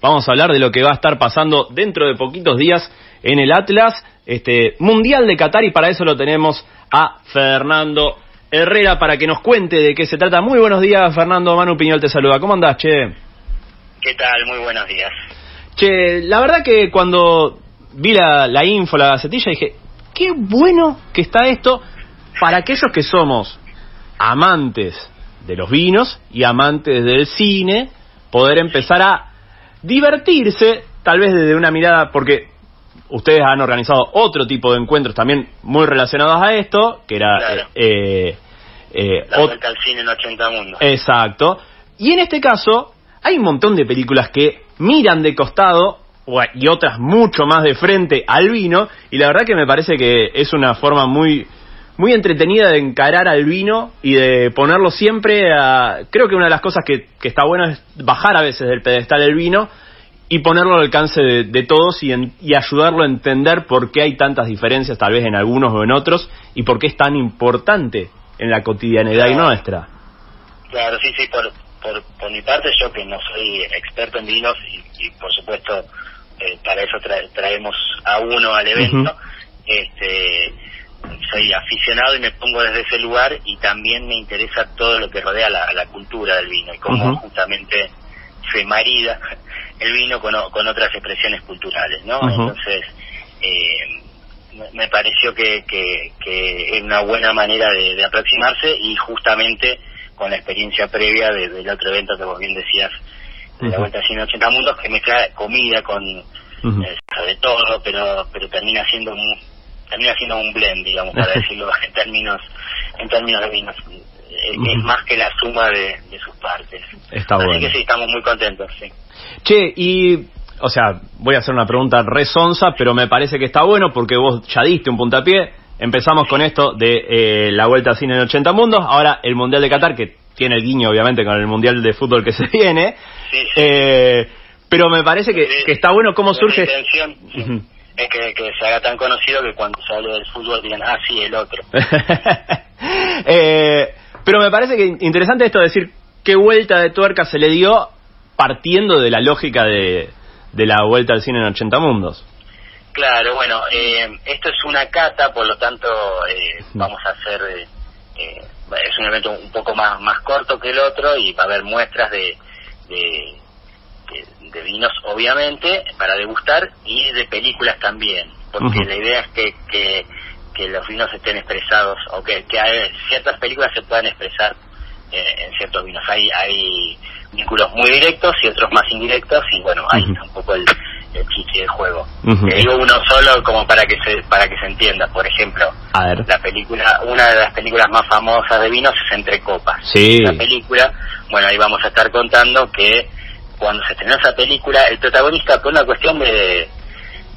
Vamos a hablar de lo que va a estar pasando dentro de poquitos días en el Atlas, este Mundial de Qatar, y para eso lo tenemos a Fernando Herrera para que nos cuente de qué se trata. Muy buenos días, Fernando. Manu Piñol te saluda. ¿Cómo andás, che? ¿Qué tal? Muy buenos días. Che, la verdad que cuando vi la, la info, la gacetilla, dije, qué bueno que está esto para aquellos que somos amantes de los vinos y amantes del cine, poder empezar a divertirse, tal vez desde una mirada, porque ustedes han organizado otro tipo de encuentros también muy relacionados a esto, que era... Claro. Eh, eh, La vuelta al cine en 80 mundos. Exacto. Y en este caso, hay un montón de películas que miran de costado y otras mucho más de frente al vino, y la verdad que me parece que es una forma muy muy entretenida de encarar al vino y de ponerlo siempre a... Creo que una de las cosas que, que está bueno es bajar a veces del pedestal el vino y ponerlo al alcance de, de todos y, en- y ayudarlo a entender por qué hay tantas diferencias, tal vez en algunos o en otros, y por qué es tan importante en la cotidianidad Claro. nuestra. Claro, sí, sí, por, por, por mi parte, yo que no soy experto en vinos y, y, por supuesto eh, para eso tra- traemos a uno al evento, este soy aficionado y me pongo desde ese lugar y también me interesa todo lo que rodea la, la cultura del vino y cómo justamente se marida el vino con, con otras expresiones culturales, ¿no? Entonces, eh, me- pareció que, que, que es una buena manera de, de aproximarse y justamente con la experiencia previa de- del otro evento que vos bien decías, de la. Vuelta a 180 Mundos, que mezcla comida con eh, de todo, pero pero termina siendo un, termina siendo un blend, digamos, para decirlo en términos en términos de vinos. Es más que la suma de, de sus partes. Está Así bueno. que sí, estamos muy contentos, sí. Che, y, o sea, voy a hacer una pregunta resonsa, pero me parece que está bueno porque vos ya diste un puntapié. Empezamos con esto de eh, la Vuelta al Cine en 80 Mundos, ahora el Mundial de Qatar, que tiene el guiño obviamente con el Mundial de Fútbol que se viene. Sí, sí. Eh, pero me parece que, que está bueno cómo surge... es que, que se haga tan conocido que cuando se hable del fútbol digan, ah, sí, el otro. Eh, pero me parece que interesante esto de decir qué vuelta de tuerca se le dio partiendo de la lógica de, de la Vuelta al Cine en 80 Mundos. Claro, bueno, eh, esto es una cata, por lo tanto eh, vamos a hacer, eh, eh, es un evento un poco más más corto que el otro y va a haber muestras de, de, de- de vinos, obviamente, para degustar y de películas también, porque la idea es que, que, que los vinos estén expresados o que, que hay- ciertas películas se puedan expresar eh, en ciertos vinos. Hay, hay vínculos muy directos y otros más indirectos y bueno, ahí está un poco el, el chiste del juego. Te digo uno solo como para que se para que se entienda. Por ejemplo, A ver. la película, una de las películas más famosas de vinos es Entre Copas. Sí. La película, bueno, ahí vamos a estar contando que cuando se estrenó esa película, el protagonista, por una cuestión de,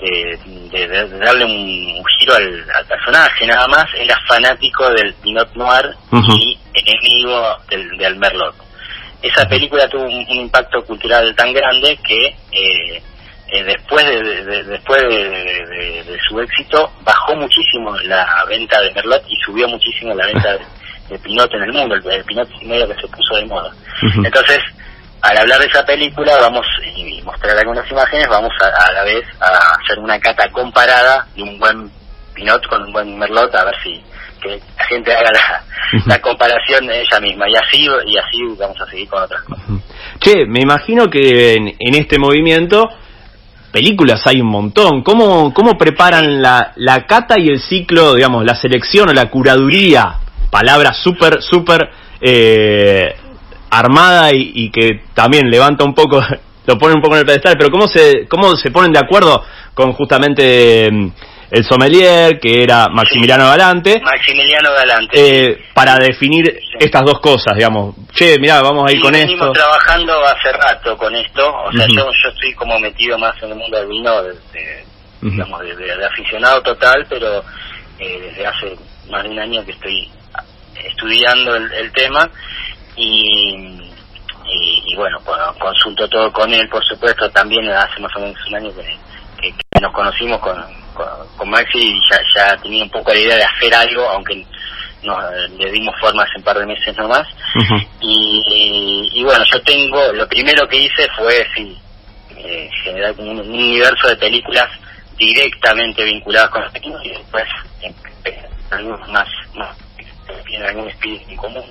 de, de- de darle un, un giro al, al personaje nada más, era fanático del Pinot Noir y enemigo del, del Merlot. Esa película tuvo un, un impacto cultural tan grande que eh, eh, después de, de- de- después de, su éxito bajó muchísimo la venta de Merlot y subió muchísimo la venta de, Pinot en el mundo, el, el Pinot medio que se puso de moda. Entonces, al hablar de esa película vamos y mostrar algunas imágenes, vamos a, a la vez a hacer una cata comparada de un buen Pinot con un buen Merlot, a ver si que la gente haga la, comparación de ella misma y así y así vamos a seguir con otras cosas. Che, me imagino que en, en este movimiento películas hay un montón. ¿Cómo, cómo preparan la, la cata y el ciclo, digamos, la selección o la curaduría? Palabra súper, súper eh, armada y, y que también levanta un poco, lo pone un poco en el pedestal, pero ¿cómo se, cómo se ponen de acuerdo con justamente mm, el sommelier, que era Maximiliano Galante? Maximiliano Galante. eh, para definir estas dos cosas, digamos. Che, mirá, vamos a ir Sí, con venimos esto. trabajando hace rato con esto, o sea, yo, yo estoy como metido más en el mundo del vino, de, de- Ujú. digamos, de, de- de aficionado total, pero eh, desde hace más de un año que estoy estudiando el, el tema y, y, y bueno, consulto todo con él, por supuesto, también hace más o menos un año que, que- que nos conocimos con, con, con Maxi y ya, ya tenía un poco la idea de hacer algo, aunque nos, le dimos forma hace un par de meses nomás. Ujú. Y, y bueno, yo tengo, lo primero que hice fue, sí, eh, generar un, universo de películas directamente vinculadas con los vino y después algunos más, más tienen algún espíritu en común.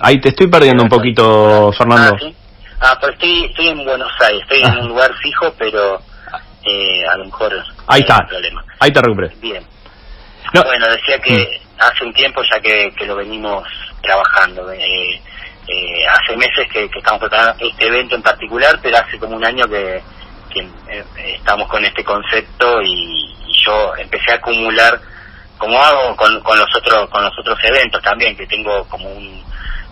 Ahí te estoy perdiendo un poquito, Fernando. Ah, ah, pero estoy, estoy en Buenos Aires, estoy en ah. un lugar fijo, pero eh, a lo mejor ahí está problema. ahí te recuperé bien bueno decía que mm. hace un tiempo ya que, que lo venimos trabajando eh, eh, hace meses que, estamos preparando este evento en particular pero hace como un año que, que eh, estamos con este concepto y, yo empecé a acumular como hago con, con los otros con los otros eventos también que tengo como un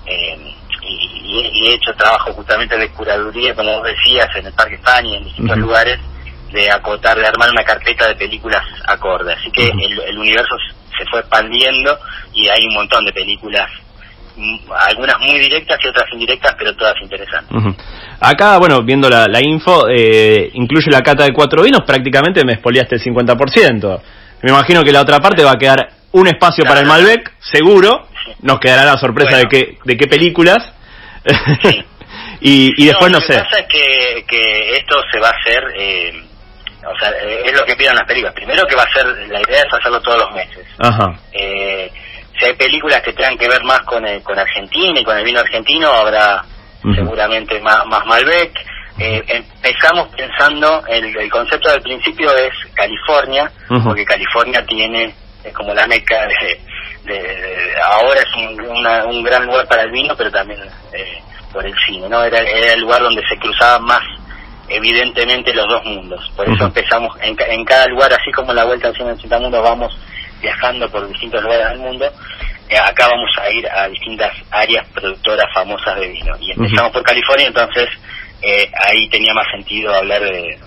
eh, y, he hecho trabajo justamente de curaduría como vos decías en el Parque España y en distintos lugares de acotar, de armar una carpeta de películas acorde. Así que el, universo se fue expandiendo y hay un montón de películas, mm, algunas muy directas y otras indirectas, pero todas interesantes. Acá, bueno, viendo la, info, eh, incluye la cata de cuatro vinos, prácticamente me expoliaste el 50%. Me imagino que la otra parte va a quedar un espacio para el Malbec, seguro. Nos quedará la sorpresa de, qué, de qué películas. y, después no, sé. Lo que pasa es que, que esto se va a hacer... Eh, o sea, es lo que pidan las películas. Primero que va a ser, la idea es hacerlo todos los meses. Eh, si hay películas que tengan que ver más con, con Argentina y con el vino argentino, habrá seguramente más, más Malbec. Eh, empezamos pensando, el, el, concepto del principio es California, porque California tiene, es como la meca de, ahora es un, un gran lugar para el vino, pero también por el cine, ¿no? Era, era el lugar donde se cruzaban más evidentemente los dos mundos. Por eso empezamos en, en, cada lugar, así como la Vuelta al 180 Mundo vamos viajando por distintos lugares del mundo, eh, acá vamos a ir a distintas áreas productoras famosas de vino. Y empezamos por California, entonces eh, ahí tenía más sentido hablar de,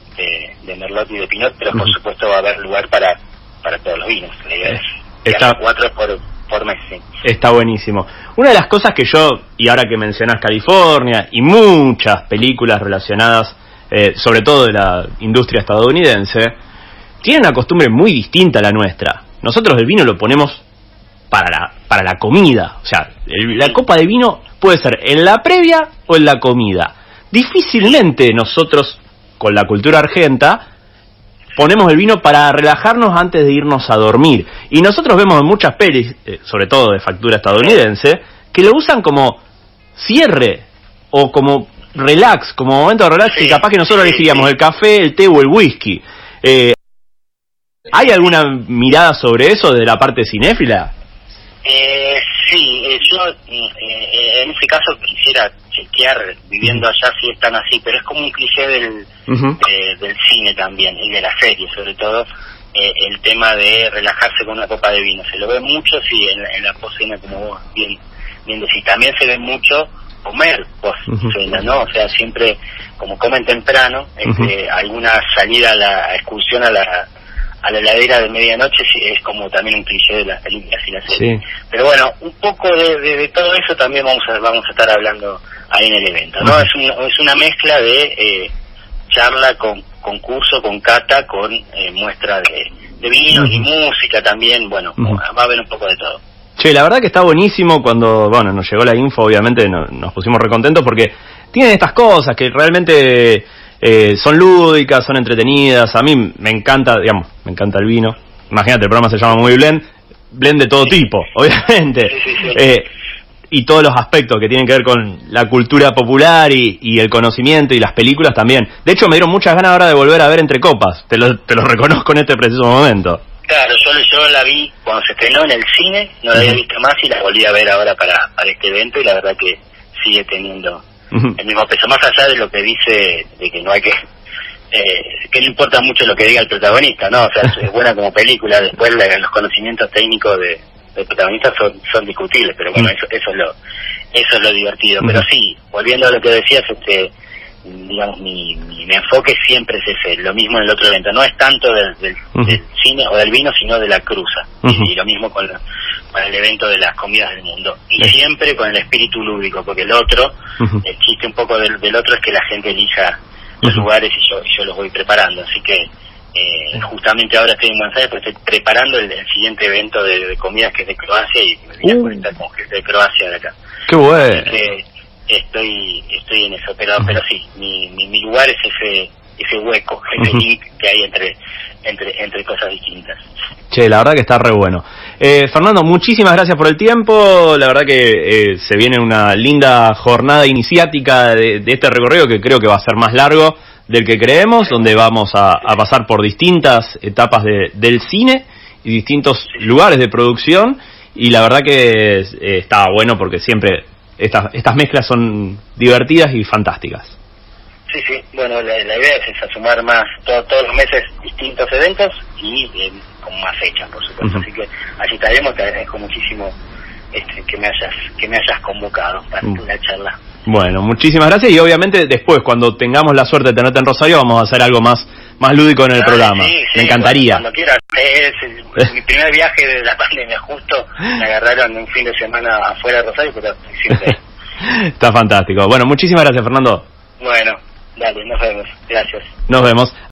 de, Merlot y de Pinot, pero por supuesto va a haber lugar para, para todos los vinos. La idea es Está... cuatro por, por mes, Está buenísimo. Una de las cosas que yo, y ahora que mencionas California, y muchas películas relacionadas eh, sobre todo de la industria estadounidense, tienen una costumbre muy distinta a la nuestra. Nosotros el vino lo ponemos para la, para la comida. O sea, la copa de vino puede ser en la previa o en la comida. Difícilmente nosotros, con la cultura argenta, ponemos el vino para relajarnos antes de irnos a dormir. Y nosotros vemos en muchas pelis, eh, sobre todo de factura estadounidense, que lo usan como cierre o como relax, como momento de relax, y capaz que nosotros elegiríamos el café, el té o el whisky. Eh, ¿Hay alguna mirada sobre eso de la parte cinéfila? Eh, sí, eh, yo eh, en ese caso quisiera chequear viviendo allá si están así, pero es como un cliché del, del cine también y de la serie sobre todo. el tema de relajarse con una copa de vino. Se lo ve mucho, sí, en, en la cocina, como vos bien, bien decís. También se ve mucho comer post ¿no? O sea, siempre, como comen temprano, este, alguna salida a la excursión a la a la heladera de medianoche es como también un cliché de las películas y las series. Pero bueno, un poco de, todo eso también vamos a, vamos a estar hablando ahí en el evento, ¿no? es, es una mezcla de eh, charla con concurso, con cata, con eh, muestra de, de vinos y música también, bueno, va a haber un poco de todo. Che, la verdad que está buenísimo cuando, bueno, nos llegó la info, obviamente nos pusimos recontentos porque tienen estas cosas que realmente eh, son lúdicas, son entretenidas. A mí me encanta, digamos, me encanta el vino. Imagínate, el programa se llama Muy Blend, blend de todo tipo, obviamente. Eh, y todos los aspectos que tienen que ver con la cultura popular y, el conocimiento y las películas también. De hecho, me dieron muchas ganas ahora de volver a ver Entre Copas. Te lo, te lo reconozco en este preciso momento. Claro, yo, yo la vi cuando se estrenó en el cine, no la había visto más y la volví a ver ahora para, para este evento y la verdad que sigue teniendo el mismo peso, más allá de lo que dice de que no hay que... Eh, que no importa mucho lo que diga el protagonista, ¿no? O sea, es buena como película, después los conocimientos técnicos de, del protagonista son, son discutibles, pero bueno, eso, eso es lo eso es lo divertido. Pero sí, volviendo a lo que decías, este digamos, mi, mi, enfoque siempre es ese, lo mismo en el otro evento, no es tanto del, del, cine o del vino, sino de la cruza, y, lo mismo con, con, el evento de las comidas del mundo, y siempre con el espíritu lúdico, porque el otro, el chiste un poco del, del, otro es que la gente elija los lugares y yo, yo los voy preparando, así que eh, justamente ahora estoy en Buenos Aires, pues estoy preparando el, siguiente evento de, comidas que es de Croacia y me voy a uh. conectar con gente de Croacia de acá. Qué bueno estoy estoy en eso pero pero sí mi, mi, lugar es ese ese hueco, ese link que hay entre, entre, entre cosas distintas. Che, la verdad que está re bueno. Eh, Fernando, muchísimas gracias por el tiempo. La verdad que eh, se viene una linda jornada iniciática de, de este recorrido que creo que va a ser más largo del que creemos, donde vamos a, a pasar por distintas etapas de- del cine y distintos lugares de producción. Y la verdad que eh, está bueno porque siempre estas, estas mezclas son divertidas y fantásticas. Sí, sí, bueno, la, la idea es esa, sumar más to- todos los meses distintos eventos y eh, con más fechas, por supuesto. Así que allí estaremos, te agradezco muchísimo este, que me hayas que me hayas convocado para Mm. una charla. Bueno, muchísimas gracias y obviamente después, cuando tengamos la suerte de tenerte en Rosario, vamos a hacer algo más, más lúdico en el programa. sí, sí, Me encantaría. Cuando, cuando quieras. Es mi primer viaje de la pandemia, justo me agarraron un fin de semana afuera de Rosario, pero siempre. Está fantástico. Bueno, muchísimas gracias, Fernando. bueno, dale, nos vemos. Gracias. Nos vemos.